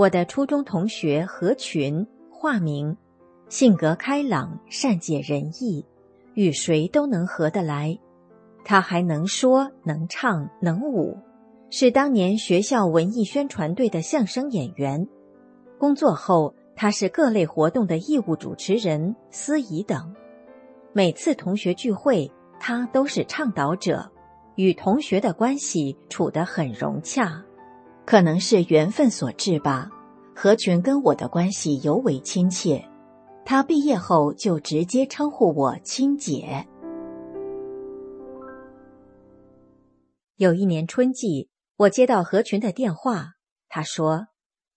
我的初中同学何群，化名，性格开朗，善解人意，与谁都能合得来。他还能说能唱能舞，是当年学校文艺宣传队的相声演员。工作后，他是各类活动的义务主持人、司仪等。每次同学聚会，他都是倡导者，与同学的关系处得很融洽。可能是缘分所致吧，何群跟我的关系尤为亲切。他毕业后就直接称呼我亲姐。有一年春季，我接到何群的电话，他说：“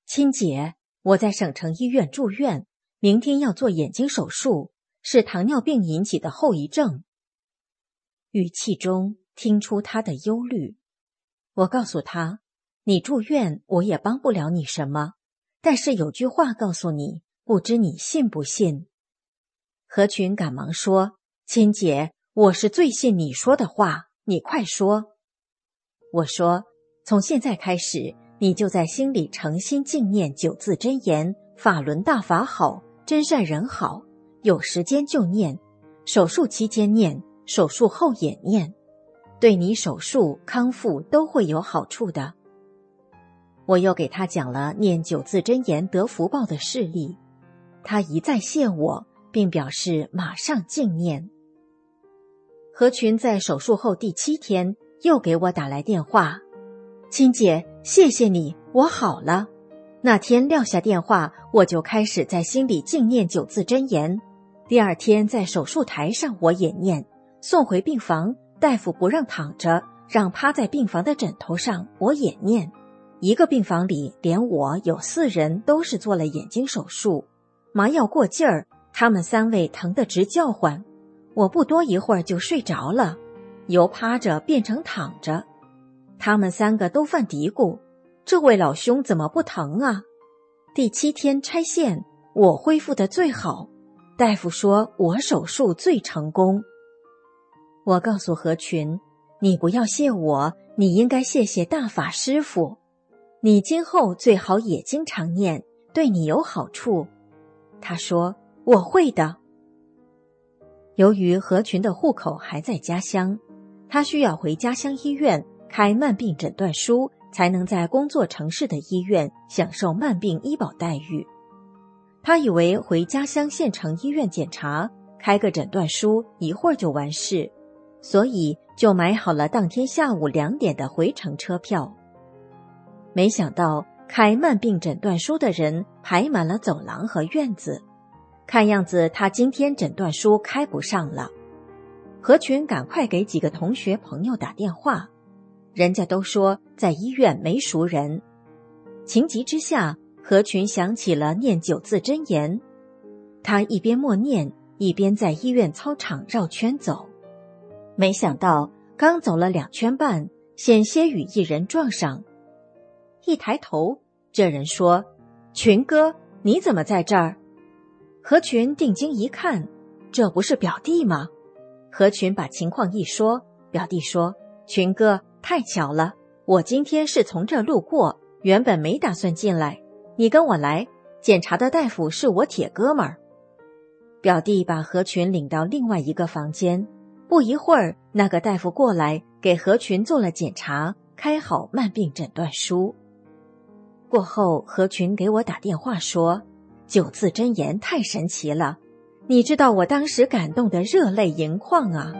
亲姐，我在省城医院住院，明天要做眼睛手术，是糖尿病引起的后遗症。”语气中听出他的忧虑。我告诉他。你住院，我也帮不了你什么。但是有句话告诉你，不知你信不信？何群赶忙说：“亲姐，我是最信你说的话，你快说。”我说：“从现在开始，你就在心里诚心敬念九字真言：法轮大法好，真善人好。有时间就念，手术期间念，手术后也念，对你手术康复都会有好处的。”我又给他讲了念九字真言得福报的事例，他一再谢我，并表示马上静念。何群在手术后第七天又给我打来电话：“亲姐，谢谢你，我好了。”那天撂下电话，我就开始在心里静念九字真言。第二天在手术台上我也念，送回病房，大夫不让躺着，让趴在病房的枕头上，我也念。一个病房里，连我有四人都是做了眼睛手术，麻药过劲儿，他们三位疼得直叫唤。我不多一会儿就睡着了，由趴着变成躺着。他们三个都犯嘀咕：这位老兄怎么不疼啊？第七天拆线，我恢复的最好，大夫说我手术最成功。我告诉何群：你不要谢我，你应该谢谢大法师傅。你今后最好也经常念，对你有好处。他说：“我会的。”由于何群的户口还在家乡，他需要回家乡医院开慢病诊断书，才能在工作城市的医院享受慢病医保待遇。他以为回家乡县城医院检查，开个诊断书一会儿就完事，所以就买好了当天下午两点的回程车票。没想到开慢病诊断书的人排满了走廊和院子，看样子他今天诊断书开不上了。何群赶快给几个同学朋友打电话，人家都说在医院没熟人。情急之下，何群想起了念九字真言，他一边默念，一边在医院操场绕圈走。没想到刚走了两圈半，险些与一人撞上。一抬头，这人说：“群哥，你怎么在这儿？”何群定睛一看，这不是表弟吗？何群把情况一说，表弟说：“群哥，太巧了，我今天是从这路过，原本没打算进来。你跟我来，检查的大夫是我铁哥们儿。”表弟把何群领到另外一个房间，不一会儿，那个大夫过来给何群做了检查，开好慢病诊断书。过后，何群给我打电话说。九字真言太神奇了，你知道我当时感动的热泪盈眶啊！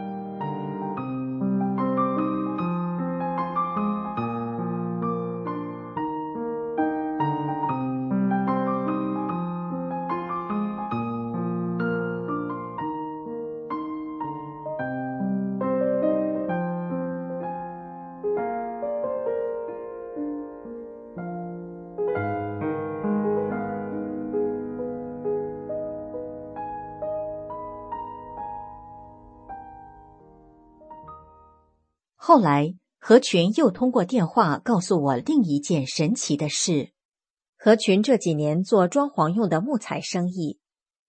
后来，何群又通过电话告诉我另一件神奇的事。何群这几年做装潢用的木材生意，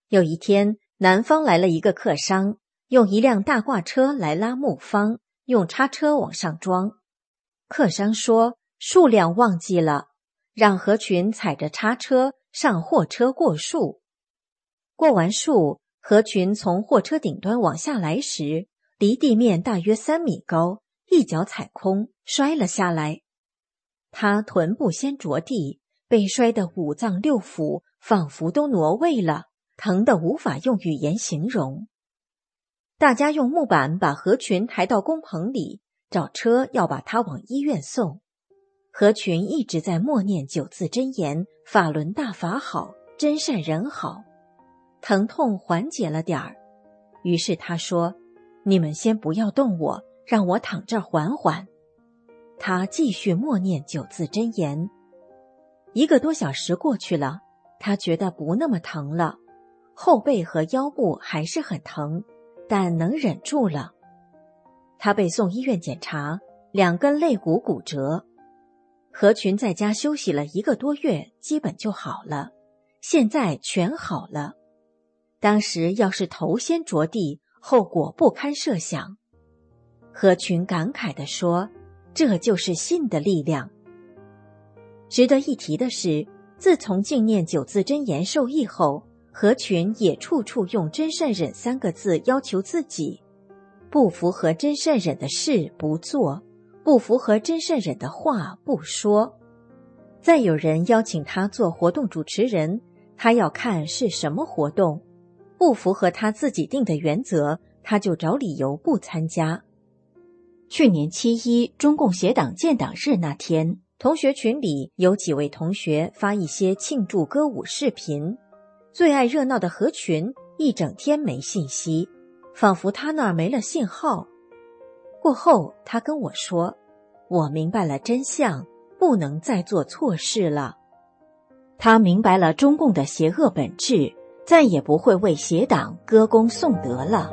有一天，南方来了一个客商，用一辆大挂车来拉木方，用叉车往上装。客商说数量忘记了，让何群踩着叉车上货车过树。过完树，何群从货车顶端往下来时，离地面大约三米高。一脚踩空，摔了下来。他臀部先着地，被摔得五脏六腑仿佛都挪位了，疼得无法用语言形容。大家用木板把何群抬到工棚里，找车要把他往医院送。何群一直在默念九字真言：“法轮大法好，真善人好。”疼痛缓解了点儿，于是他说：“你们先不要动我。”让我躺这儿缓缓。他继续默念九字真言。一个多小时过去了，他觉得不那么疼了，后背和腰部还是很疼，但能忍住了。他被送医院检查，两根肋骨骨折。何群在家休息了一个多月，基本就好了，现在全好了。当时要是头先着地，后果不堪设想。何群感慨地说：“这就是信的力量。”值得一提的是，自从静念九字真言受益后，何群也处处用“真善忍”三个字要求自己：不符合真善忍的事不做，不符合真善忍的话不说。再有人邀请他做活动主持人，他要看是什么活动，不符合他自己定的原则，他就找理由不参加。去年七一中共协党建党日那天，同学群里有几位同学发一些庆祝歌舞视频。最爱热闹的何群一整天没信息，仿佛他那儿没了信号。过后，他跟我说：“我明白了真相，不能再做错事了。”他明白了中共的邪恶本质，再也不会为邪党歌功颂德了。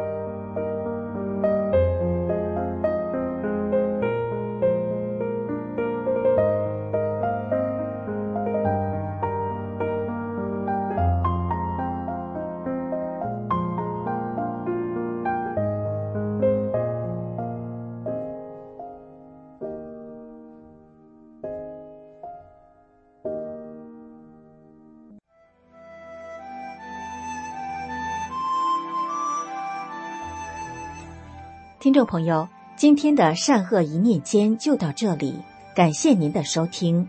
听众朋友，今天的善恶一念间就到这里，感谢您的收听。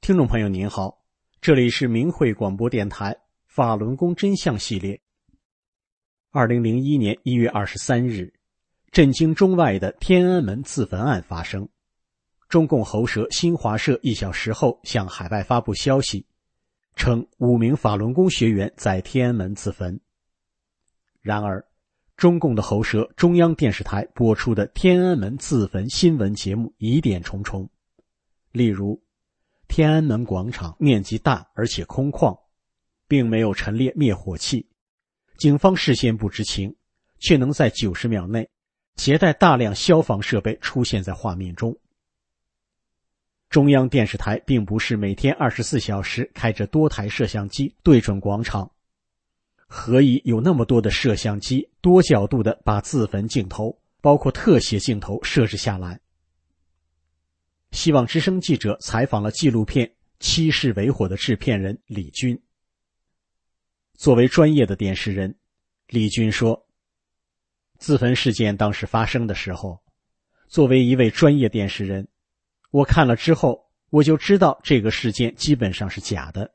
听众朋友您好，这里是明慧广播电台法轮功真相系列。二零零一年一月二十三日，震惊中外的天安门自焚案发生。中共喉舌新华社一小时后向海外发布消息，称五名法轮功学员在天安门自焚。然而，中共的喉舌中央电视台播出的天安门自焚新闻节目疑点重重，例如，天安门广场面积大而且空旷，并没有陈列灭火器，警方事先不知情，却能在九十秒内携带大量消防设备出现在画面中。中央电视台并不是每天二十四小时开着多台摄像机对准广场。何以有那么多的摄像机多角度的把自焚镜头，包括特写镜头设置下来？希望之声记者采访了纪录片《七世为火》的制片人李军。作为专业的电视人，李军说：“自焚事件当时发生的时候，作为一位专业电视人，我看了之后，我就知道这个事件基本上是假的。”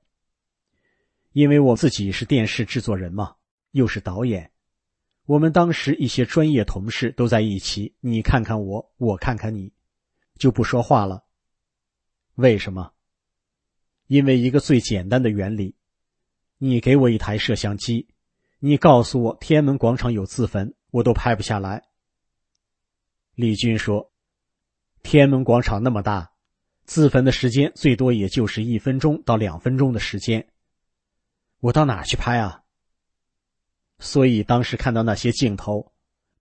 因为我自己是电视制作人嘛，又是导演，我们当时一些专业同事都在一起，你看看我，我看看你，就不说话了。为什么？因为一个最简单的原理，你给我一台摄像机，你告诉我天安门广场有自焚，我都拍不下来。李军说：“天安门广场那么大，自焚的时间最多也就是一分钟到两分钟的时间。”我到哪去拍啊？所以当时看到那些镜头，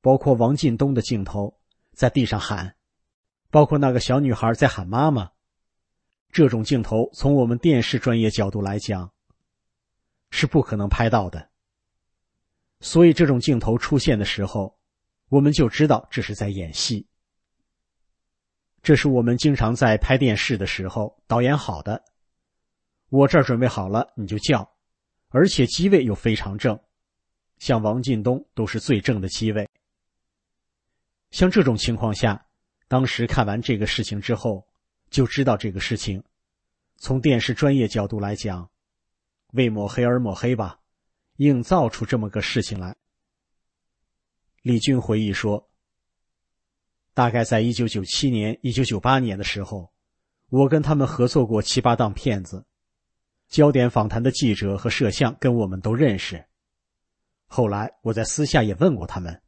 包括王进东的镜头，在地上喊，包括那个小女孩在喊妈妈，这种镜头从我们电视专业角度来讲，是不可能拍到的。所以这种镜头出现的时候，我们就知道这是在演戏。这是我们经常在拍电视的时候导演好的，我这儿准备好了，你就叫。而且机位又非常正，像王进东都是最正的机位。像这种情况下，当时看完这个事情之后，就知道这个事情，从电视专业角度来讲，为抹黑而抹黑吧，硬造出这么个事情来。李军回忆说：“大概在一九九七年、一九九八年的时候，我跟他们合作过七八档片子。”焦点访谈的记者和摄像跟我们都认识。后来我在私下也问过他们，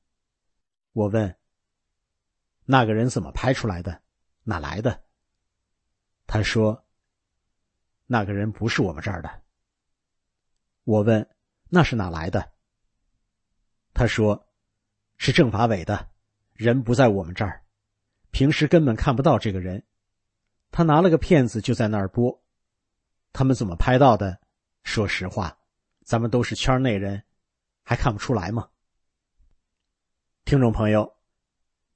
我问：“那个人怎么拍出来的？哪来的？”他说：“那个人不是我们这儿的。”我问：“那是哪来的？”他说：“是政法委的，人不在我们这儿，平时根本看不到这个人。他拿了个片子就在那儿播。”他们怎么拍到的？说实话，咱们都是圈内人，还看不出来吗？听众朋友，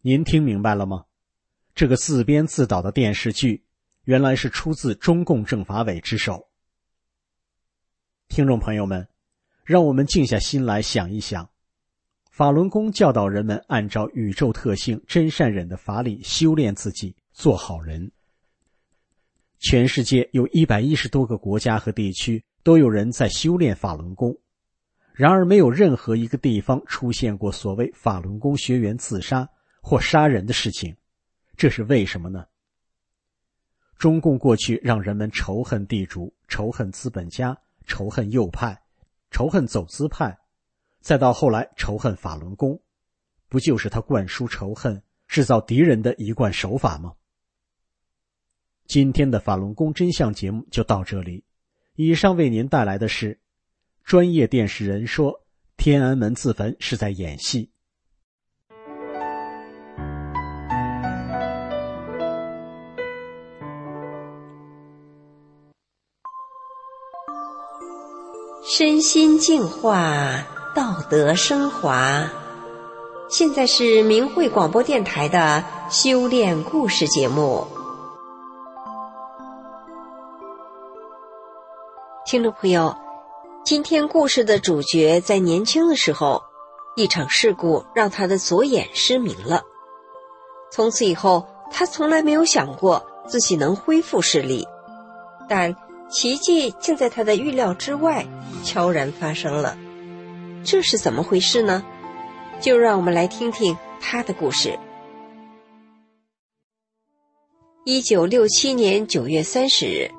您听明白了吗？这个自编自导的电视剧，原来是出自中共政法委之手。听众朋友们，让我们静下心来想一想，法轮功教导人们按照宇宙特性真善忍的法理修炼自己，做好人。全世界有一百一十多个国家和地区都有人在修炼法轮功，然而没有任何一个地方出现过所谓法轮功学员自杀或杀人的事情，这是为什么呢？中共过去让人们仇恨地主、仇恨资本家、仇恨右派、仇恨走资派，再到后来仇恨法轮功，不就是他灌输仇恨、制造敌人的一贯手法吗？今天的法轮功真相节目就到这里。以上为您带来的是专业电视人说天安门自焚是在演戏。身心净化，道德升华。现在是明慧广播电台的修炼故事节目。听众朋友，今天故事的主角在年轻的时候，一场事故让他的左眼失明了。从此以后，他从来没有想过自己能恢复视力，但奇迹竟在他的预料之外悄然发生了。这是怎么回事呢？就让我们来听听他的故事。一九六七年九月三十日。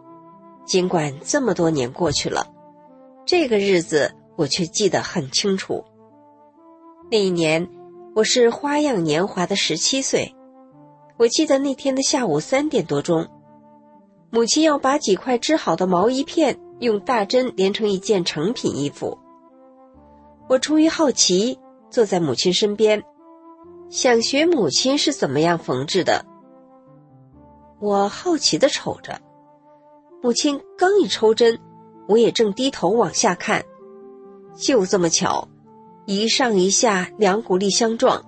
尽管这么多年过去了，这个日子我却记得很清楚。那一年，我是花样年华的十七岁。我记得那天的下午三点多钟，母亲要把几块织好的毛衣片用大针连成一件成品衣服。我出于好奇，坐在母亲身边，想学母亲是怎么样缝制的。我好奇的瞅着，母亲刚一抽针，我也正低头往下看，就这么巧。一上一下，两股力相撞，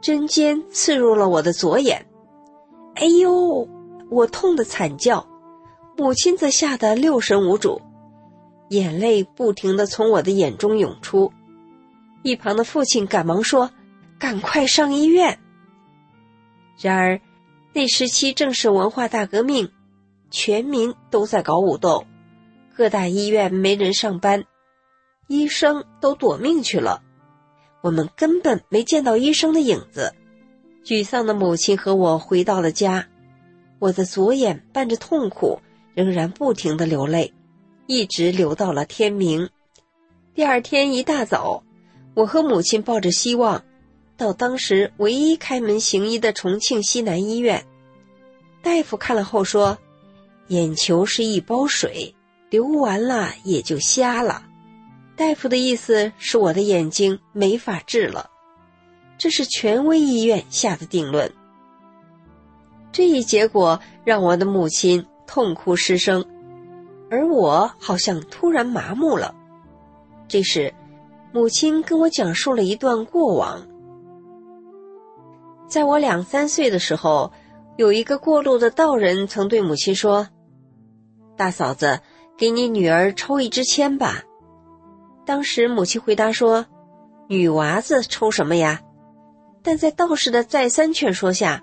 针尖刺入了我的左眼。哎呦！我痛得惨叫，母亲则吓得六神无主，眼泪不停的从我的眼中涌出。一旁的父亲赶忙说：“赶快上医院。”然而，那时期正是文化大革命，全民都在搞武斗，各大医院没人上班。医生都躲命去了，我们根本没见到医生的影子。沮丧的母亲和我回到了家，我的左眼伴着痛苦，仍然不停的流泪，一直流到了天明。第二天一大早，我和母亲抱着希望，到当时唯一开门行医的重庆西南医院。大夫看了后说：“眼球是一包水，流完了也就瞎了。”大夫的意思是我的眼睛没法治了，这是权威医院下的定论。这一结果让我的母亲痛哭失声，而我好像突然麻木了。这时，母亲跟我讲述了一段过往。在我两三岁的时候，有一个过路的道人曾对母亲说：“大嫂子，给你女儿抽一支签吧。”当时母亲回答说：“女娃子抽什么呀？”但在道士的再三劝说下，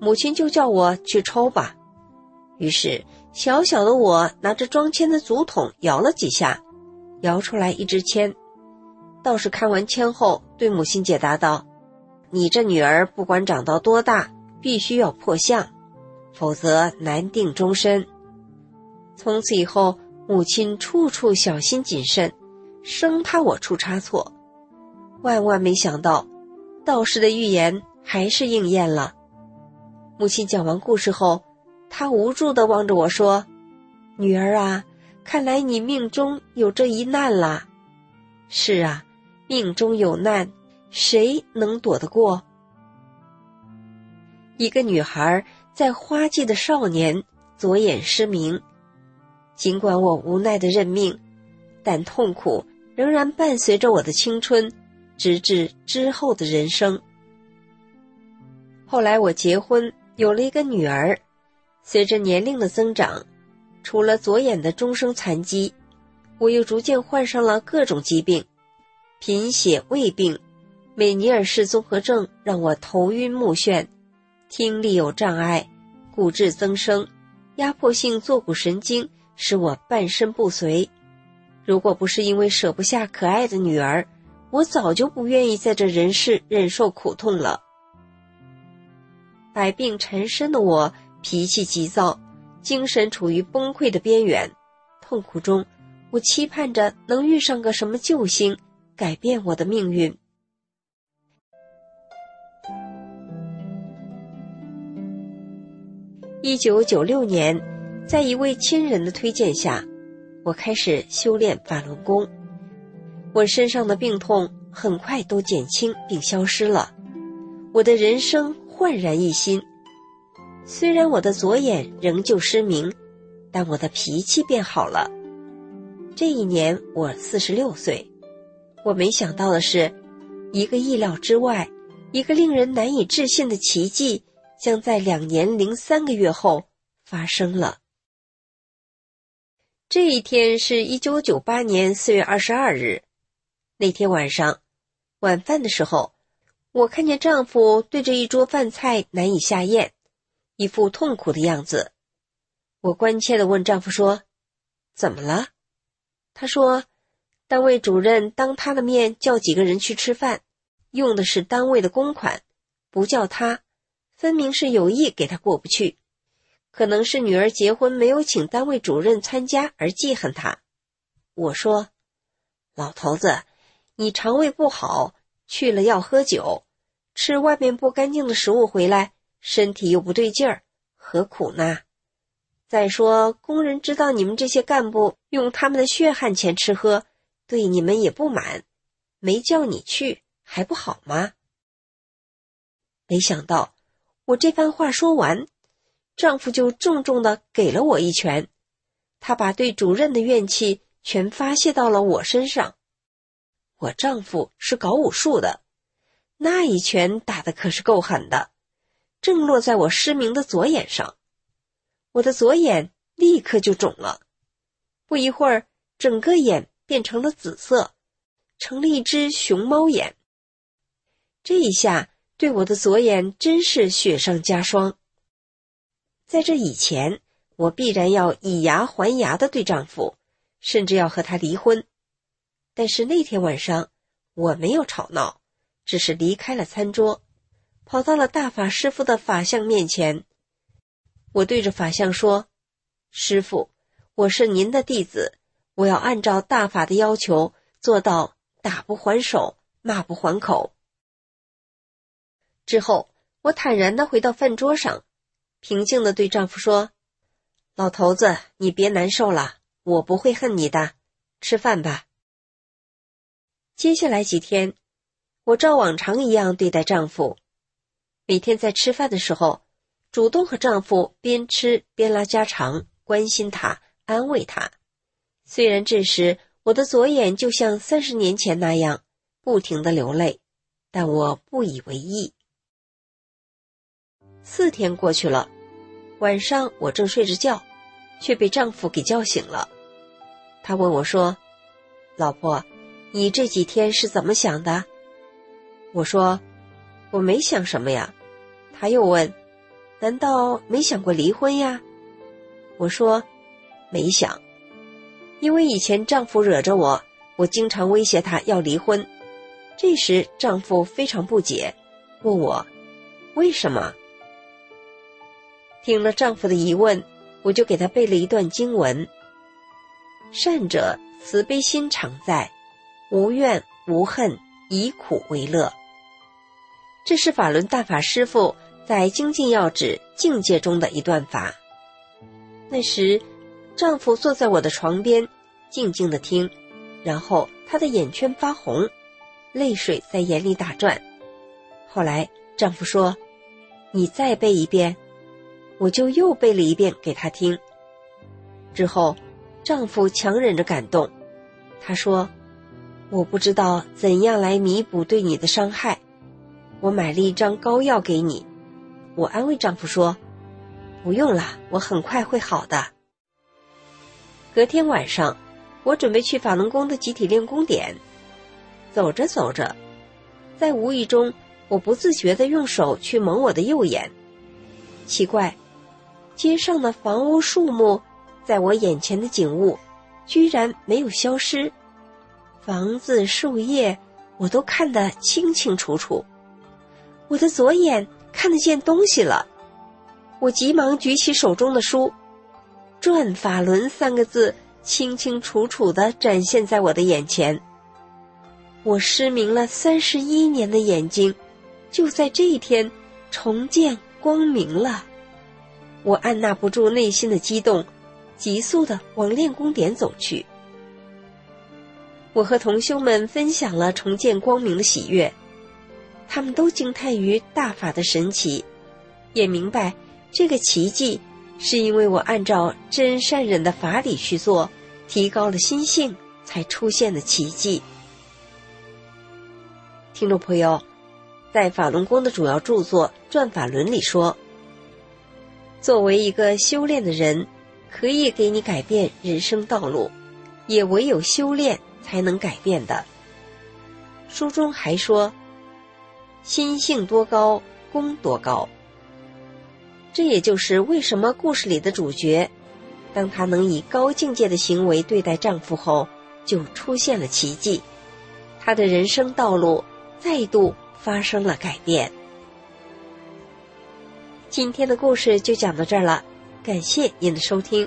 母亲就叫我去抽吧。于是小小的我拿着装签的竹筒摇了几下，摇出来一支签。道士看完签后，对母亲解答道：“你这女儿不管长到多大，必须要破相，否则难定终身。”从此以后，母亲处处小心谨慎。生怕我出差错，万万没想到，道士的预言还是应验了。母亲讲完故事后，她无助的望着我说：“女儿啊，看来你命中有这一难啦。”“是啊，命中有难，谁能躲得过？”一个女孩在花季的少年左眼失明，尽管我无奈的认命，但痛苦。仍然伴随着我的青春，直至之后的人生。后来我结婚，有了一个女儿。随着年龄的增长，除了左眼的终生残疾，我又逐渐患上了各种疾病：贫血、胃病、美尼尔氏综合症让我头晕目眩；听力有障碍，骨质增生，压迫性坐骨神经使我半身不遂。如果不是因为舍不下可爱的女儿，我早就不愿意在这人世忍受苦痛了。百病缠身的我，脾气急躁，精神处于崩溃的边缘。痛苦中，我期盼着能遇上个什么救星，改变我的命运。一九九六年，在一位亲人的推荐下。我开始修炼法轮功，我身上的病痛很快都减轻并消失了，我的人生焕然一新。虽然我的左眼仍旧失明，但我的脾气变好了。这一年我四十六岁，我没想到的是，一个意料之外、一个令人难以置信的奇迹，将在两年零三个月后发生了。这一天是一九九八年四月二十二日。那天晚上，晚饭的时候，我看见丈夫对着一桌饭菜难以下咽，一副痛苦的样子。我关切的问丈夫说：“怎么了？”他说：“单位主任当他的面叫几个人去吃饭，用的是单位的公款，不叫他，分明是有意给他过不去。”可能是女儿结婚没有请单位主任参加而记恨他。我说：“老头子，你肠胃不好，去了要喝酒，吃外面不干净的食物回来，身体又不对劲儿，何苦呢？再说，工人知道你们这些干部用他们的血汗钱吃喝，对你们也不满，没叫你去还不好吗？没想到，我这番话说完，丈夫就重重的给了我一拳，他把对主任的怨气全发泄到了我身上。我丈夫是搞武术的，那一拳打的可是够狠的，正落在我失明的左眼上，我的左眼立刻就肿了，不一会儿，整个眼变成了紫色，成了一只熊猫眼。这一下对我的左眼真是雪上加霜。在这以前，我必然要以牙还牙的对丈夫，甚至要和他离婚。但是那天晚上，我没有吵闹，只是离开了餐桌，跑到了大法师傅的法相面前。我对着法相说：“师傅，我是您的弟子，我要按照大法的要求做到打不还手，骂不还口。”之后，我坦然的回到饭桌上，平静的对丈夫说：“老头子，你别难受了，我不会恨你的，吃饭吧。”接下来几天，我照往常一样对待丈夫。每天在吃饭的时候，主动和丈夫边吃边拉家常，关心他，安慰他。虽然这时我的左眼就像三十年前那样不停的流泪，但我不以为意。四天过去了，晚上我正睡着觉，却被丈夫给叫醒了。他问我说：“老婆。”你这几天是怎么想的？我说，我没想什么呀。他又问，难道没想过离婚呀？我说，没想，因为以前丈夫惹着我，我经常威胁他要离婚。这时丈夫非常不解，问我为什么。听了丈夫的疑问，我就给他背了一段经文：善者慈悲心常在。无怨无恨，以苦为乐。这是法轮大法师父在《精进要旨》境界中的一段法。那时，丈夫坐在我的床边，静静的听，然后他的眼圈发红，泪水在眼里打转。后来，丈夫说：“你再背一遍。”我就又背了一遍给他听。之后，丈夫强忍着感动，他说。我不知道怎样来弥补对你的伤害，我买了一张膏药给你。我安慰丈夫说：“不用了，我很快会好的。”隔天晚上，我准备去法轮功的集体练功点，走着走着，在无意中，我不自觉的用手去蒙我的右眼。奇怪，街上的房屋、树木，在我眼前的景物，居然没有消失。房子、树叶，我都看得清清楚楚。我的左眼看得见东西了，我急忙举起手中的书，“转法轮”三个字清清楚楚的展现在我的眼前。我失明了三十一年的眼睛，就在这一天重见光明了。我按捺不住内心的激动，急速的往练功点走去。我和同修们分享了重见光明的喜悦，他们都惊叹于大法的神奇，也明白这个奇迹是因为我按照真善忍的法理去做，提高了心性才出现的奇迹。听众朋友，在法轮功的主要著作《转法轮》里说，作为一个修炼的人，可以给你改变人生道路，也唯有修炼。才能改变的。书中还说：“心性多高，功多高。”这也就是为什么故事里的主角，当她能以高境界的行为对待丈夫后，就出现了奇迹，她的人生道路再度发生了改变。今天的故事就讲到这儿了，感谢您的收听。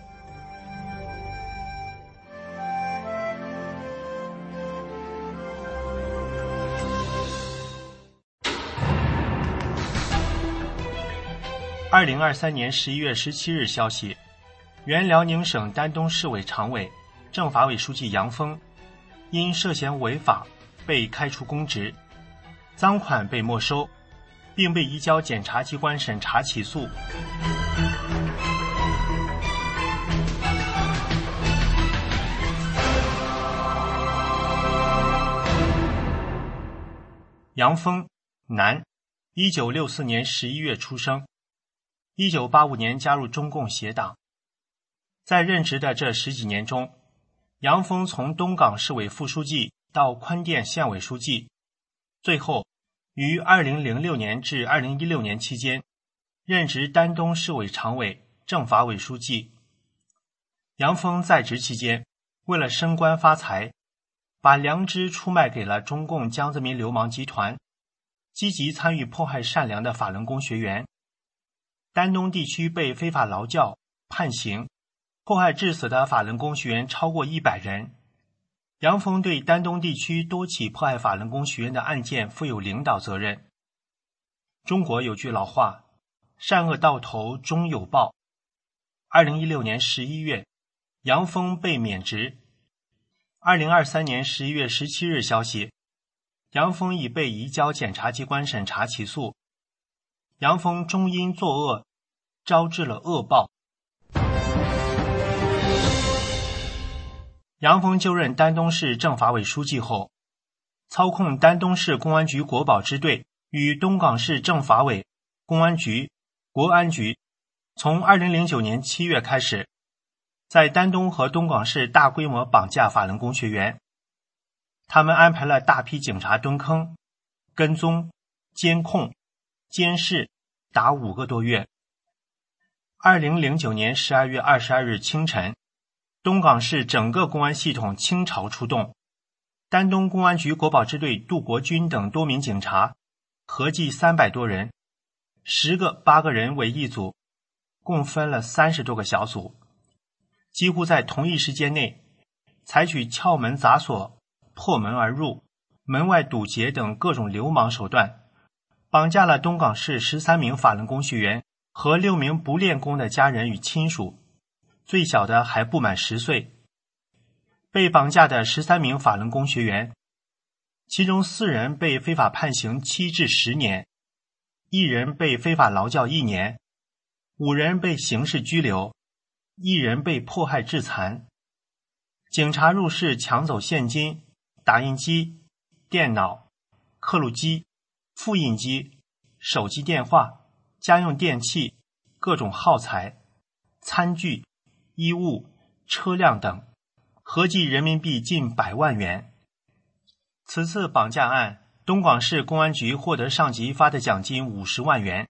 二零二三年十一月十七日消息，原辽宁省丹东市委常委、政法委书记杨峰因涉嫌违法被开除公职，赃款被没收，并被移交检察机关审查起诉。杨峰，男，一九六四年十一月出生。一九八五年加入中共协党，在任职的这十几年中，杨峰从东港市委副书记到宽甸县委书记，最后于二零零六年至二零一六年期间任职丹东市委常委、政法委书记。杨峰在职期间，为了升官发财，把良知出卖给了中共江泽民流氓集团，积极参与迫害善良的法轮功学员。丹东地区被非法劳教、判刑、迫害致死的法轮功学员超过一百人。杨峰对丹东地区多起迫害法轮功学员的案件负有领导责任。中国有句老话：“善恶到头终有报。”二零一六年十一月，杨峰被免职。二零二三年十一月十七日消息，杨峰已被移交检察机关审查起诉。杨峰终因作恶，招致了恶报。杨峰就任丹东市政法委书记后，操控丹东市公安局国保支队与东港市政法委、公安局、国安局，从二零零九年七月开始，在丹东和东港市大规模绑架法轮功学员。他们安排了大批警察蹲坑、跟踪、监控。监视达五个多月。二零零九年十二月二十二日清晨，东港市整个公安系统倾巢出动，丹东公安局国保支队杜国军等多名警察，合计三百多人，十个八个人为一组，共分了三十多个小组，几乎在同一时间内，采取撬门砸锁、破门而入、门外堵截等各种流氓手段。绑架了东港市十三名法轮功学员和六名不练功的家人与亲属，最小的还不满十岁。被绑架的十三名法轮功学员，其中四人被非法判刑七至十年，一人被非法劳教一年，五人被刑事拘留，一人被迫害致残。警察入室抢走现金、打印机、电脑、刻录机。复印机、手机电话、家用电器、各种耗材、餐具、衣物、车辆等，合计人民币近百万元。此次绑架案，东广市公安局获得上级发的奖金五十万元。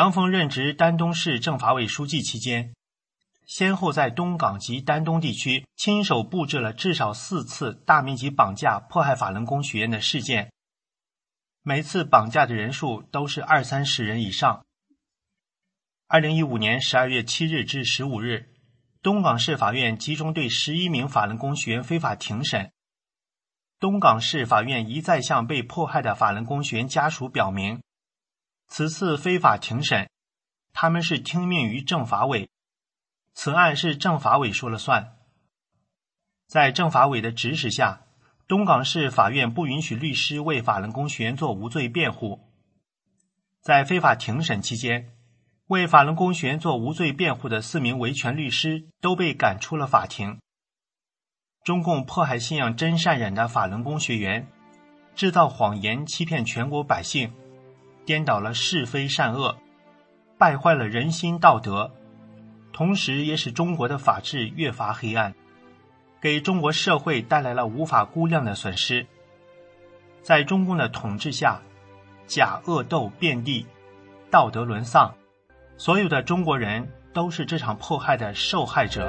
杨峰任职丹东市政法委书记期间，先后在东港及丹东地区亲手布置了至少四次大面积绑架、迫害法轮功学员的事件，每次绑架的人数都是二三十人以上。二零一五年十二月七日至十五日，东港市法院集中对十一名法轮功学员非法庭审。东港市法院一再向被迫害的法轮功学员家属表明。此次非法庭审，他们是听命于政法委，此案是政法委说了算。在政法委的指使下，东港市法院不允许律师为法轮功学员做无罪辩护。在非法庭审期间，为法轮功学员做无罪辩护的四名维权律师都被赶出了法庭。中共迫害信仰真善忍的法轮功学员，制造谎言欺骗全国百姓，颠倒了是非善恶，败坏了人心道德，同时也使中国的法治越发黑暗，给中国社会带来了无法估量的损失。在中共的统治下，假恶斗遍地，道德沦丧，所有的中国人都是这场迫害的受害者。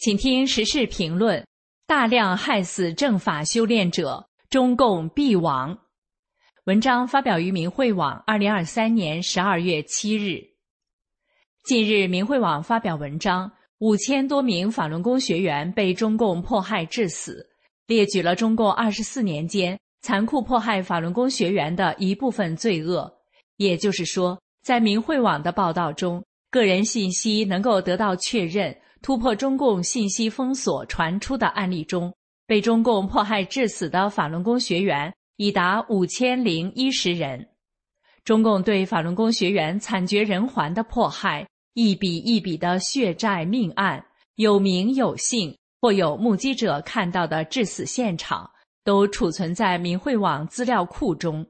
请听时事评论：大量害死正法修炼者，中共必亡。文章发表于明慧网，二零二三年十二月七日。近日，明慧网发表文章，五千多名法轮功学员被中共迫害致死。列举了中共二十四年间残酷迫害法轮功学员的一部分罪恶。也就是说，在明慧网的报道中，个人信息能够得到确认、突破中共信息封锁传出的案例中，被中共迫害致死的法轮功学员已达五千零一十人。中共对法轮功学员惨绝人寰的迫害，一笔一笔的血债命案，有名有姓。或有目击者看到的致死现场，都储存在明慧网资料库中。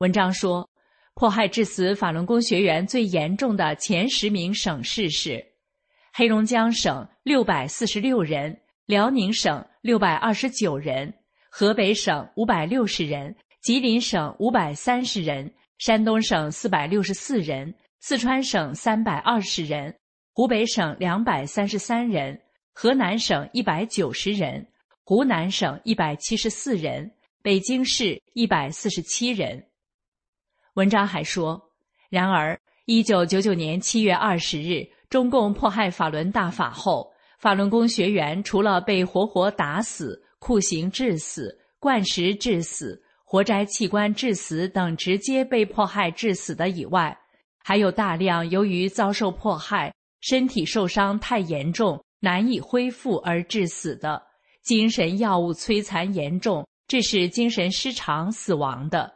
文章说，迫害致死法轮功学员最严重的前十名省市是：黑龙江省六百四十六人，辽宁省六百二十九人，河北省五百六十人，吉林省五百三十人，山东省四百六十四人，四川省三百二十人，湖北省两百三十三人。河南省一百九十人，湖南省一百七十四人，北京市一百四十七人。文章还说，然而，一九九九年七月二十日，中共迫害法轮大法后，法轮功学员除了被活活打死、酷刑致死、灌食致死、活摘器官致死等直接被迫害致死的以外，还有大量由于遭受迫害，身体受伤太严重。难以恢复而致死的，精神药物摧残严重，致使精神失常死亡的，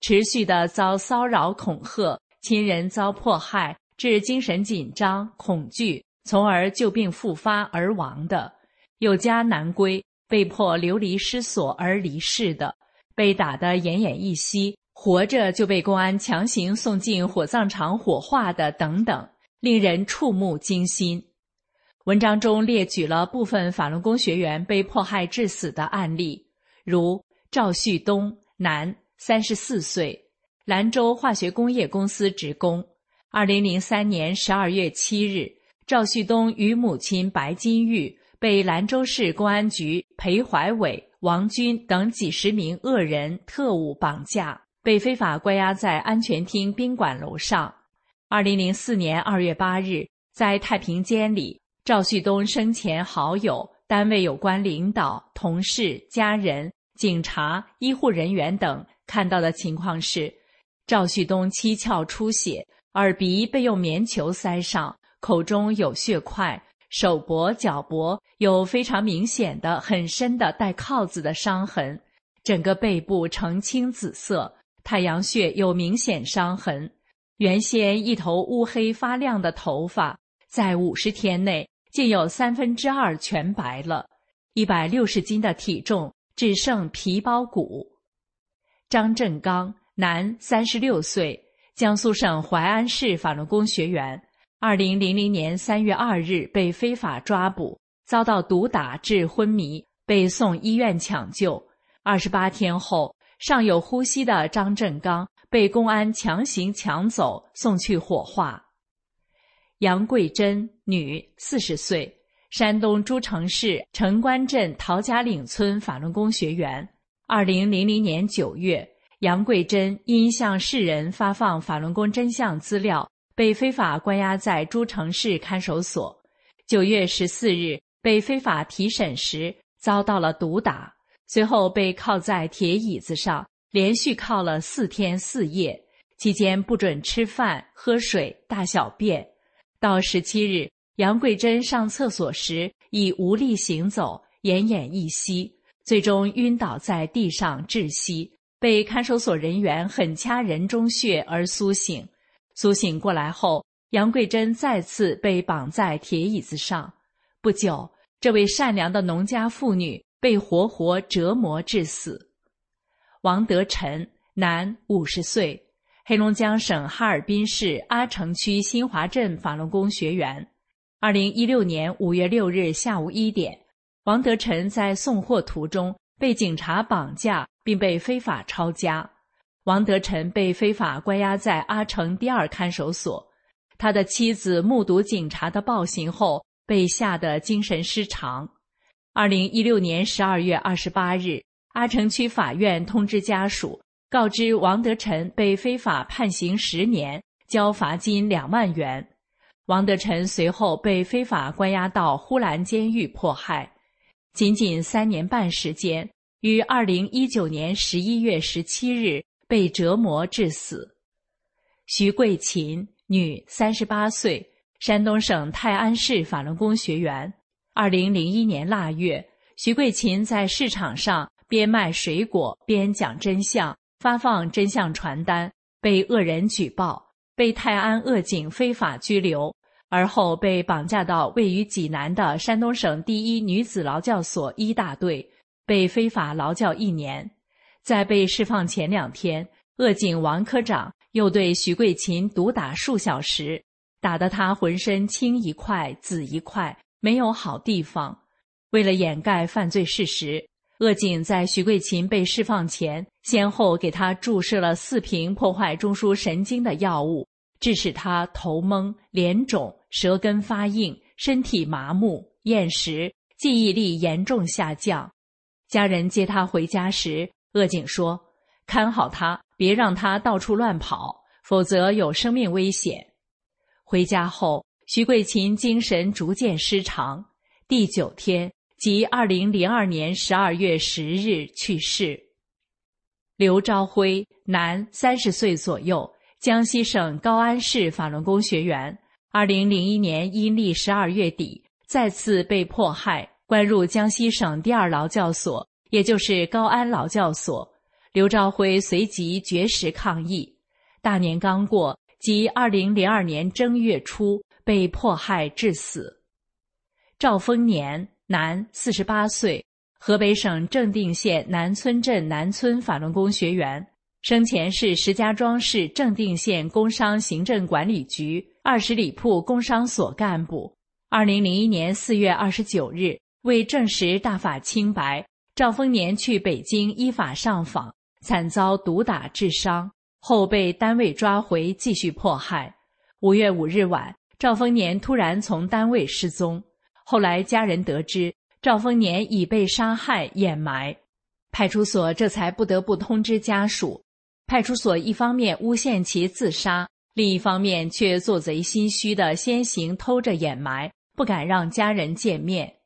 持续的遭骚扰恐吓，亲人遭迫害致精神紧张恐惧，从而旧病复发而亡的，有家难归，被迫流离失所而离世的，被打得奄奄一息，活着就被公安强行送进火葬场火化的等等，令人触目惊心。文章中列举了部分法轮功学员被迫害致死的案例，如赵旭东，男，三十四岁，兰州化学工业公司职工。二零零三年十二月七日，赵旭东与母亲白金玉被兰州市公安局裴怀伟、王军等几十名恶人特务绑架，被非法关押在安全厅宾馆楼上。二零零四年二月八日，在太平间里。赵旭东生前好友、单位有关领导、同事、家人、警察、医护人员等看到的情况是：赵旭东七窍出血，耳鼻被用棉球塞上，口中有血块，手脖、脚脖有非常明显的、很深的带铐子的伤痕，整个背部呈青紫色，太阳穴有明显伤痕。原先一头乌黑发亮的头发，在五十天内。竟有三分之二全白了，一百六十斤的体重只剩皮包骨。张振刚，男，三十六岁，江苏省淮安市法轮功学员。二零零零年三月二日被非法抓捕，遭到毒打致昏迷，被送医院抢救。二十八天后，尚有呼吸的张振刚被公安强行抢走，送去火化。杨桂珍，女，四十岁，山东诸城市城关镇陶家岭村法轮功学员。二零零零年九月，杨桂珍因向世人发放法轮功真相资料，被非法关押在诸城市看守所。九月十四日，被非法提审时遭到了毒打，随后被铐在铁椅子上，连续铐了四天四夜，期间不准吃饭、喝水、大小便。到十七日，杨桂珍上厕所时已无力行走，奄奄一息，最终晕倒在地上窒息，被看守所人员狠掐人中穴而苏醒。苏醒过来后，杨桂珍再次被绑在铁椅子上。不久，这位善良的农家妇女被活活折磨致死。王德臣，男，五十岁。黑龙江省哈尔滨市阿城区新华镇法轮功学员。二零一六年五月六日下午一点，王德臣在送货途中被警察绑架，并被非法抄家。王德臣被非法关押在阿城第二看守所。他的妻子目睹警察的暴行后，被吓得精神失常。二零一六年十二月二十八日，阿城区法院通知家属。告知王德臣被非法判刑十年，交罚金两万元。王德臣随后被非法关押到呼兰监狱迫害，仅仅三年半时间，于二零一九年十一月十七日被折磨致死。徐桂琴，女，三十八岁，山东省泰安市法轮功学员。二零零一年腊月，徐桂琴在市场上边卖水果边讲真相。发放真相传单，被恶人举报，被泰安恶警非法拘留，而后被绑架到位于济南的山东省第一女子劳教所一大队，被非法劳教一年。在被释放前两天，恶警王科长又对徐桂琴毒打数小时，打得她浑身青一块紫一块，没有好地方。为了掩盖犯罪事实。恶警在徐桂琴被释放前，先后给他注射了四瓶破坏中枢神经的药物，致使他头蒙、脸肿、舌根发硬、身体麻木、厌食、记忆力严重下降。家人接他回家时，恶警说：“看好他，别让他到处乱跑，否则有生命危险。”回家后，徐桂琴精神逐渐失常。第九天。即二零零二年十二月十日去世。刘朝辉，男，三十岁左右，江西省高安市法轮功学员。二零零一年阴历十二月底，再次被迫害，关入江西省第二劳教所，也就是高安劳教所。刘朝辉随即绝食抗议。大年刚过，即二零零二年正月初，被迫害致死。赵丰年。男，四十八岁，河北省正定县南村镇南村法轮功学员，生前是石家庄市正定县工商行政管理局二十里铺工商所干部。二零零一年四月二十九日，为证实大法清白，赵丰年去北京依法上访，惨遭毒打致伤，后被单位抓回继续迫害。五月五日晚，赵丰年突然从单位失踪。后来家人得知赵丰年已被杀害掩埋，派出所这才不得不通知家属。派出所一方面诬陷其自杀，另一方面却做贼心虚的先行偷着掩埋，不敢让家人见面。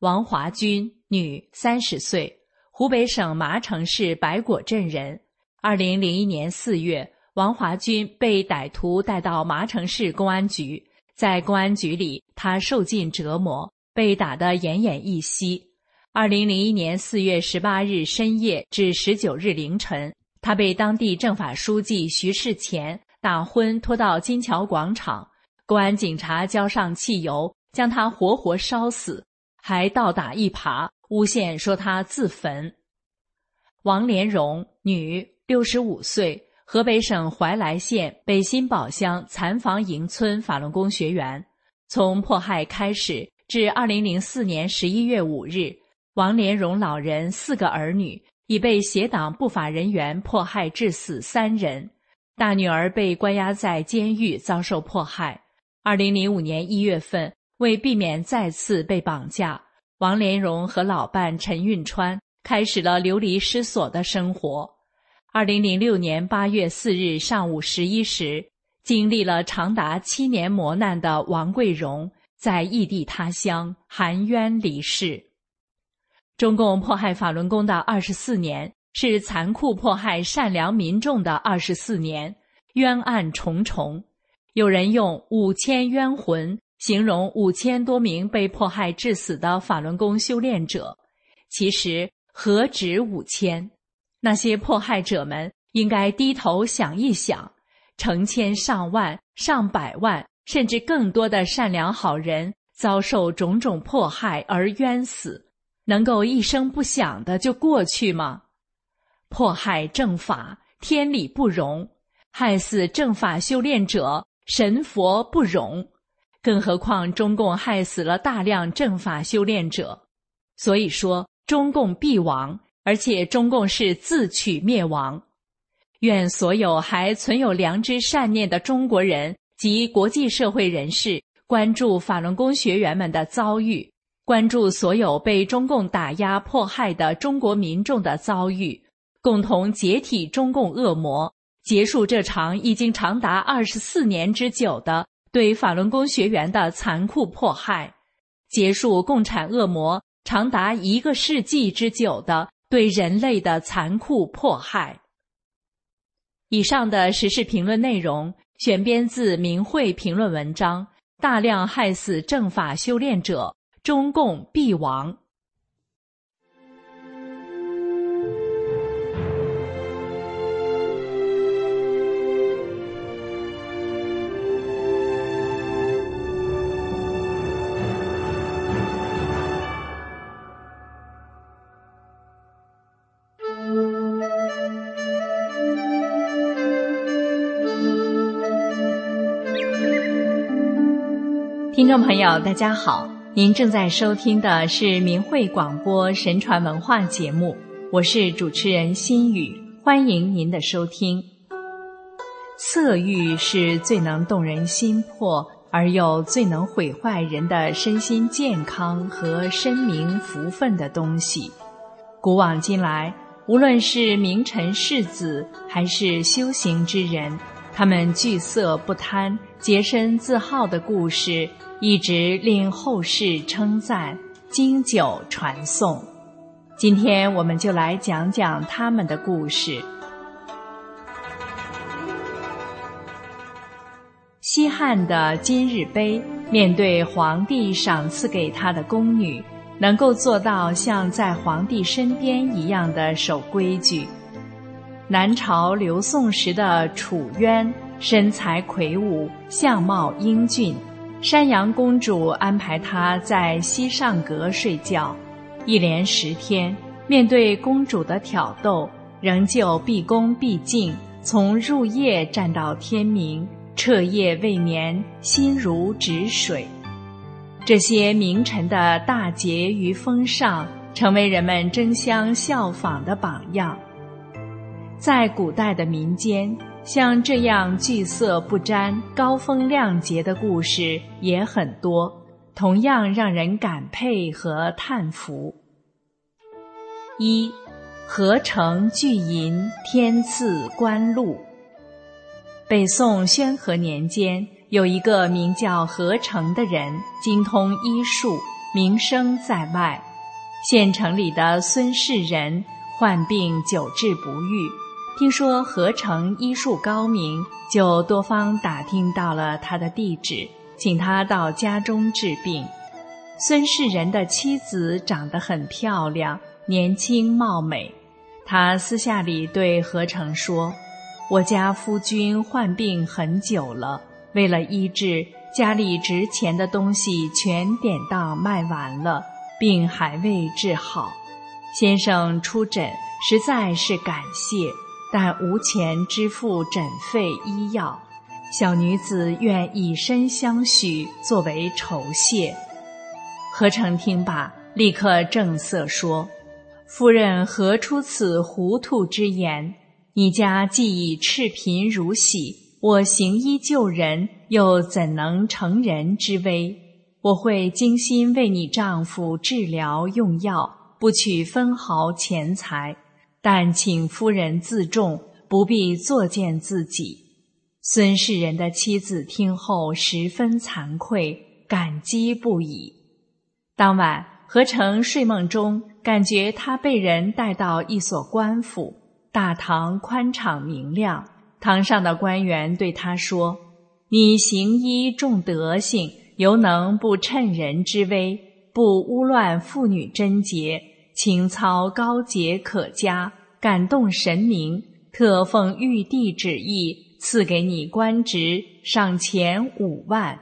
王华军，女，三十岁，湖北省麻城市白果镇人。二零零一年四月，王华军被歹徒带到麻城市公安局。在公安局里，他受尽折磨，被打得奄奄一息。二零零一年四月十八日深夜至十九日凌晨，他被当地政法书记徐世前打昏，拖到金桥广场。公安警察浇上汽油，将他活活烧死，还倒打一耙，诬陷说他自焚。王连荣，女，六十五岁。河北省怀来县北新堡乡残房营村法轮功学员，从迫害开始至二零零四年十一月五日，王连荣老人四个儿女已被邪党不法人员迫害致死三人，大女儿被关押在监狱遭受迫害。二零零五年一月份，为避免再次被绑架，王连荣和老伴陈运川开始了流离失所的生活。二零零六年八月四日上午十一时，经历了长达七年磨难的王桂荣在异地他乡含冤离世。中共迫害法轮功的二十四年，是残酷迫害善良民众的二十四年，冤案重重。有人用“五千冤魂”形容五千多名被迫害致死的法轮功修炼者，其实何止五千？那些迫害者们应该低头想一想，成千上万、上百万，甚至更多的善良好人遭受种种迫害而冤死，能够一声不响的就过去吗？迫害正法，天理不容；害死正法修炼者，神佛不容。更何况中共害死了大量正法修炼者，所以说中共必亡。而且中共是自取灭亡，愿所有还存有良知善念的中国人及国际社会人士关注法轮功学员们的遭遇，关注所有被中共打压迫害的中国民众的遭遇，共同解体中共恶魔，结束这场已经长达二十四年之久的对法轮功学员的残酷迫害，结束共产恶魔长达一个世纪之久的。对人类的残酷迫害。以上的时事评论内容选编自明慧评论文章：大量害死政法修炼者，中共必亡。听众朋友，大家好，您正在收听的是明慧广播神传文化节目，我是主持人心雨，欢迎您的收听。色欲是最能动人心魄，而又最能毁坏人的身心健康和声名福分的东西。古往今来，无论是名臣世子，还是修行之人，他们惧色不贪、洁身自好的故事。一直令后世称赞、经久传颂。今天我们就来讲讲他们的故事。西汉的今日碑，面对皇帝赏赐给他的宫女，能够做到像在皇帝身边一样的守规矩。南朝刘宋时的楚渊，身材魁梧，相貌英俊。山羊公主安排他在西上阁睡觉，一连十天，面对公主的挑逗，仍旧毕恭毕敬，从入夜站到天明，彻夜未眠，心如止水。这些名臣的大节与风尚，成为人们争相效仿的榜样。在古代的民间。像这样聚色不沾、高风亮节的故事也很多，同样让人感佩和叹服。一，合成巨银，天赐官禄。北宋宣和年间，有一个名叫何成的人，精通医术，名声在外。县城里的孙氏人患病久治不愈。听说何成医术高明，就多方打听到了他的地址，请他到家中治病。孙世仁的妻子长得很漂亮，年轻貌美。他私下里对何成说：“我家夫君患病很久了，为了医治，家里值钱的东西全典当卖完了，病还未治好。先生出诊，实在是感谢。”但无钱支付诊费医药，小女子愿以身相许作为酬谢。何成听罢，立刻正色说：“夫人何出此糊涂之言？你家既以赤贫如洗，我行医救人，又怎能成人之危？我会精心为你丈夫治疗用药，不取分毫钱财，但请夫人自重，不必作践自己。孙世仁的妻子听后十分惭愧，感激不已。当晚，何成睡梦中感觉他被人带到一所官府，大堂宽敞明亮，堂上的官员对他说：“你行医重德性。”犹能不趁人之危，不污乱妇女贞洁，情操高洁可嘉，感动神明，特奉玉帝旨意赐给你官职，赏钱五万。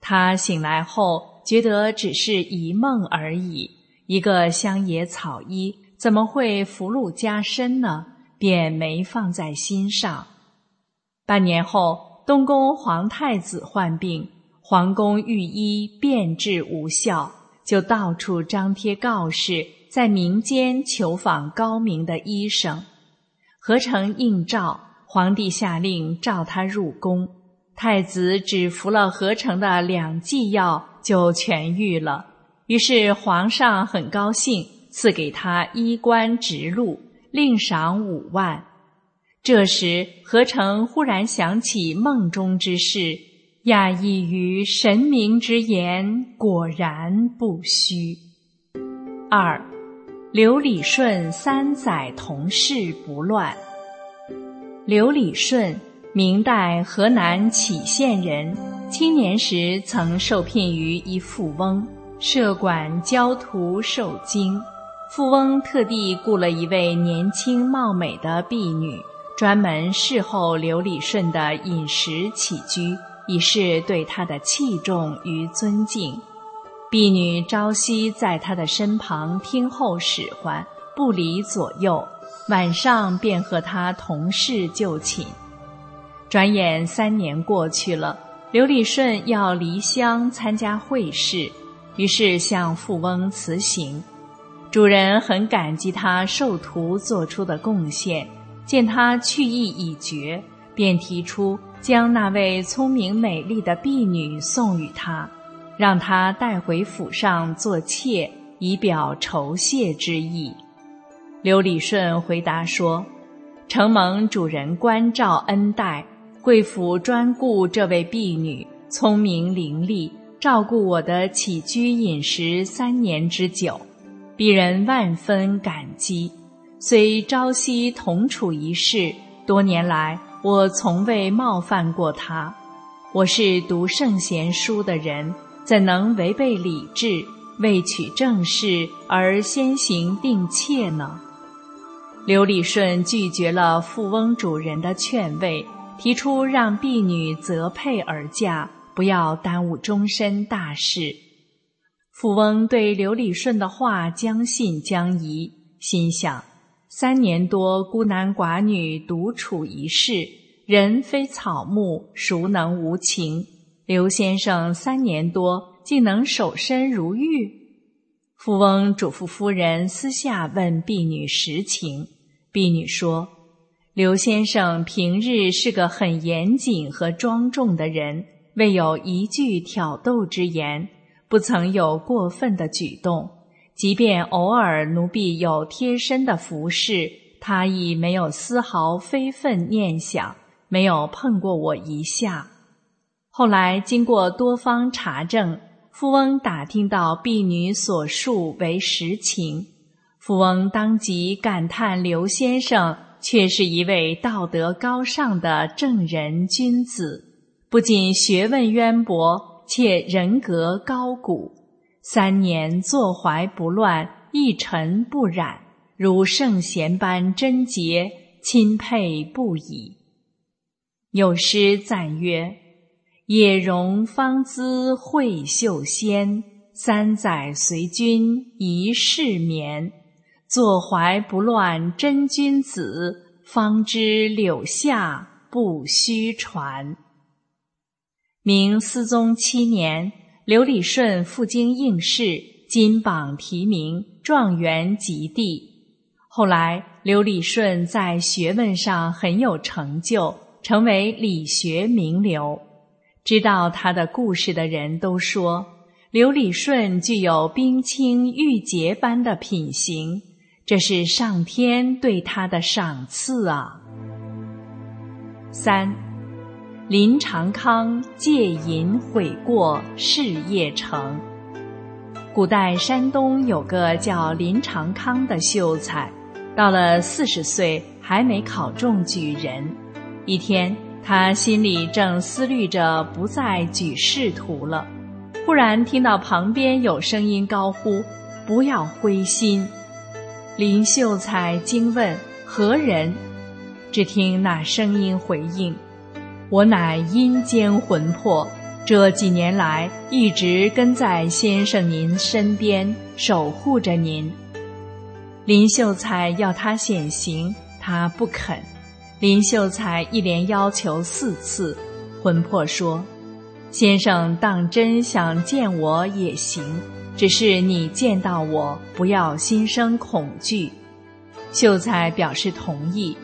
他醒来后觉得只是一梦而已，一个乡野草医怎么会福禄加身呢？便没放在心上。半年后，东宫皇太子患病。皇宫御医变治无效，就到处张贴告示，在民间求访高明的医生。何成应召，皇帝下令召他入宫。太子只服了何成的两剂药，就痊愈了。于是皇上很高兴，赐给他衣冠直禄，另赏五万。这时何成忽然想起梦中之事。讶异于神明之言，果然不虚。二，刘礼顺三载同事不乱。刘礼顺，明代河南杞县人，青年时曾受聘于一富翁，设馆教徒受经。富翁特地雇了一位年轻貌美的婢女，专门侍候刘礼顺的饮食起居。以示对他的器重与尊敬。婢女朝夕在他的身旁听候使唤，不离左右；晚上便和他同事就寝。转眼三年过去了，刘礼顺要离乡参加会试，于是向富翁辞行。主人很感激他授徒做出的贡献，见他去意已决，便提出。将那位聪明美丽的婢女送与他，让他带回府上做妾，以表酬谢之意。刘礼顺回答说：“承蒙主人关照恩待，贵府专顾这位婢女，聪明伶俐，照顾我的起居饮食三年之久，鄙人万分感激。虽朝夕同处一室，多年来。”我从未冒犯过他，我是读圣贤书的人，怎能违背礼制，为取正事而先行定妾呢？刘礼顺拒绝了富翁主人的劝慰，提出让婢女择配而嫁，不要耽误终身大事。富翁对刘礼顺的话将信将疑，心想。三年多，孤男寡女独处一室，人非草木，孰能无情？刘先生三年多竟能守身如玉。富翁嘱咐夫人私下问婢女实情，婢女说：“刘先生平日是个很严谨和庄重的人，未有一句挑逗之言，不曾有过分的举动。”即便偶尔奴婢有贴身的服侍，他亦没有丝毫非分念想，没有碰过我一下。后来经过多方查证，富翁打听到婢女所述为实情，富翁当即感叹刘先生却是一位道德高尚的正人君子，不仅学问渊博，且人格高古。三年坐怀不乱，一尘不染，如圣贤般贞洁，钦佩不已。有诗赞曰：“野容芳姿慧秀仙，三载随君一世眠。坐怀不乱真君子，方知柳下不虚传。”明思宗七年。刘礼顺赴京应试，金榜题名，状元及第。后来，刘礼顺在学问上很有成就，成为理学名流。知道他的故事的人都说，刘礼顺具有冰清玉洁般的品行，这是上天对他的赏赐啊。三，林长康戒淫悔过，事业成。古代山东有个叫林长康的秀才，到了四十岁还没考中举人。一天，他心里正思虑着不再举仕途了，忽然听到旁边有声音高呼：“不要灰心！”林秀才惊问：“何人？”只听那声音回应：“我乃阴间魂魄，这几年来一直跟在先生您身边，守护着您。”林秀才要他显形，他不肯。林秀才一连要求四次，魂魄说：“先生当真想见我也行，只是你见到我，不要心生恐惧。”秀才表示同意。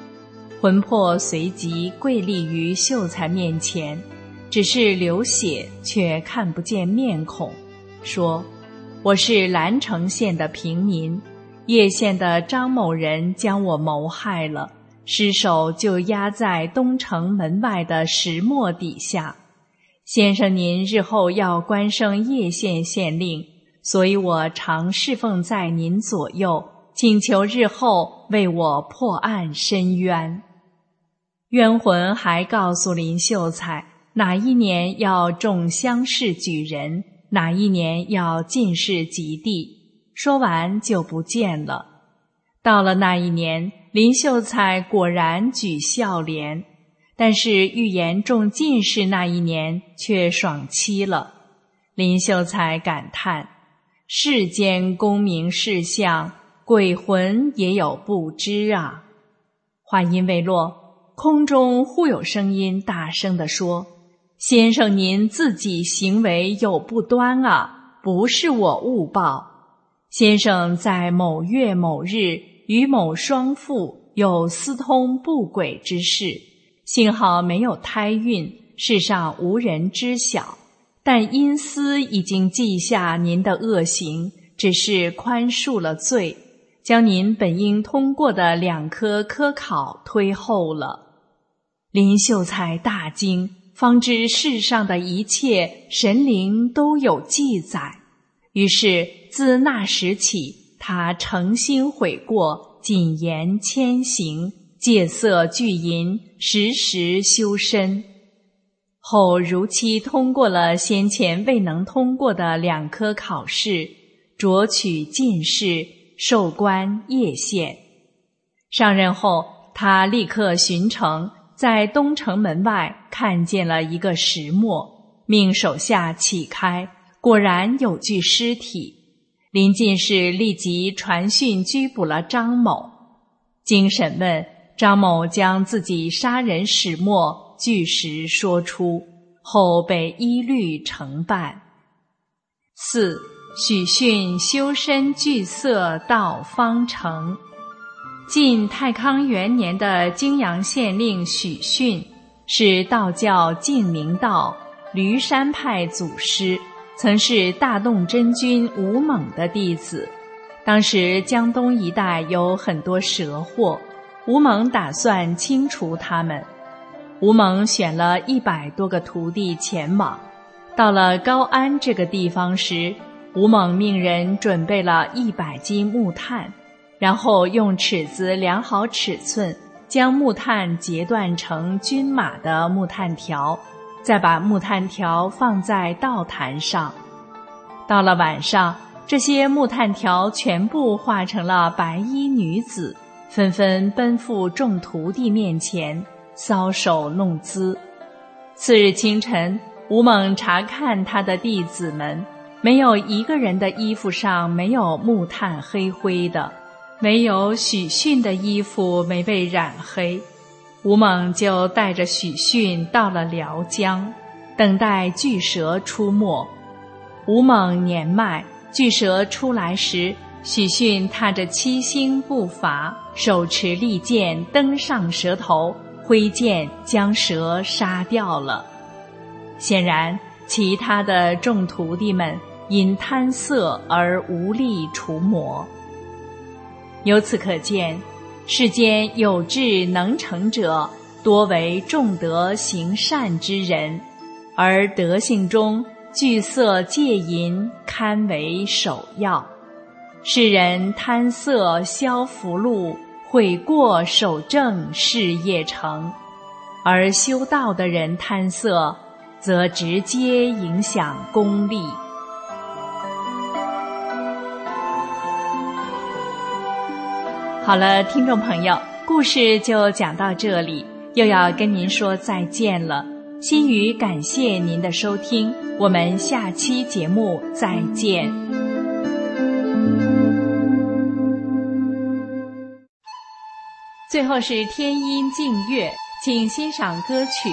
魂魄随即跪立于秀才面前，只是流血，却看不见面孔，说：“我是兰城县的平民，叶县的张某人将我谋害了，尸首就压在东城门外的石磨底下。先生您日后要官升叶县县令，所以我常侍奉在您左右，请求日后为我破案伸冤。”冤魂还告诉林秀才，哪一年要中乡试举人，哪一年要进士及第。说完就不见了。到了那一年，林秀才果然举孝廉，但是预言中进士那一年却爽期了。林秀才感叹：世间功名事相，鬼魂也有不知啊。话音未落。空中忽有声音大声地说：“先生，您自己行为有不端啊，不是我误报。先生在某月某日与某双妇有私通不轨之事，幸好没有胎孕，世上无人知晓。但阴司已经记下您的恶行，只是宽恕了罪，将您本应通过的两科科考推后了。”林秀才大惊，方知世上的一切神灵都有记载。于是自那时起，他诚心悔过，谨言谦行，戒色拒淫，时时修身。后如期通过了先前未能通过的两科考试，擢取进士，授官叶县。上任后，他立刻巡城。在东城门外看见了一个石磨，命手下启开，果然有具尸体。临进士立即传讯拘捕了张某。经审问，张某将自己杀人始末据实说出，后被依律惩办。四许逊修身聚色道方城。晋太康元年的泾阳县令许逊是道教净明道驴山派祖师，曾是大洞真君吴猛的弟子。当时江东一带有很多蛇货，吴猛打算清除他们。吴猛选了一百多个徒弟前往，到了高安这个地方时，吴猛命人准备了一百斤木炭。然后用尺子量好尺寸，将木炭截断成均码的木炭条，再把木炭条放在道坛上。到了晚上，这些木炭条全部化成了白衣女子，纷纷奔赴众徒弟面前搔首弄姿。次日清晨，吴猛查看他的弟子们，没有一个人的衣服上没有木炭黑灰的。没有许逊的衣服没被染黑，吴猛就带着许逊到了辽江，等待巨蛇出没。吴猛年迈，巨蛇出来时，许逊踏着七星步伐，手持利剑登上蛇头，挥剑将蛇杀掉了。显然，其他的众徒弟们因贪色而无力除魔。由此可见，世间有志能成者，多为重德行善之人，而德性中聚色戒淫堪为首要。世人贪色消福禄，悔过守正事业成；而修道的人贪色，则直接影响功力。好了，听众朋友，故事就讲到这里，又要跟您说再见了。心语感谢您的收听，我们下期节目再见。最后是天音静月，请欣赏歌曲。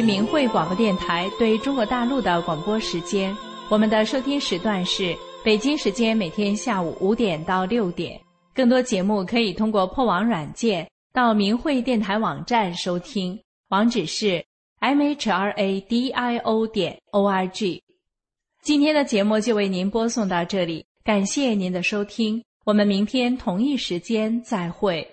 是明慧广播电台对中国大陆的广播时间，我们的收听时段是北京时间每天下午五点到六点。更多节目可以通过破网软件到明慧电台网站收听，网址是 mhradio 点 org。今天的节目就为您播送到这里，感谢您的收听，我们明天同一时间再会。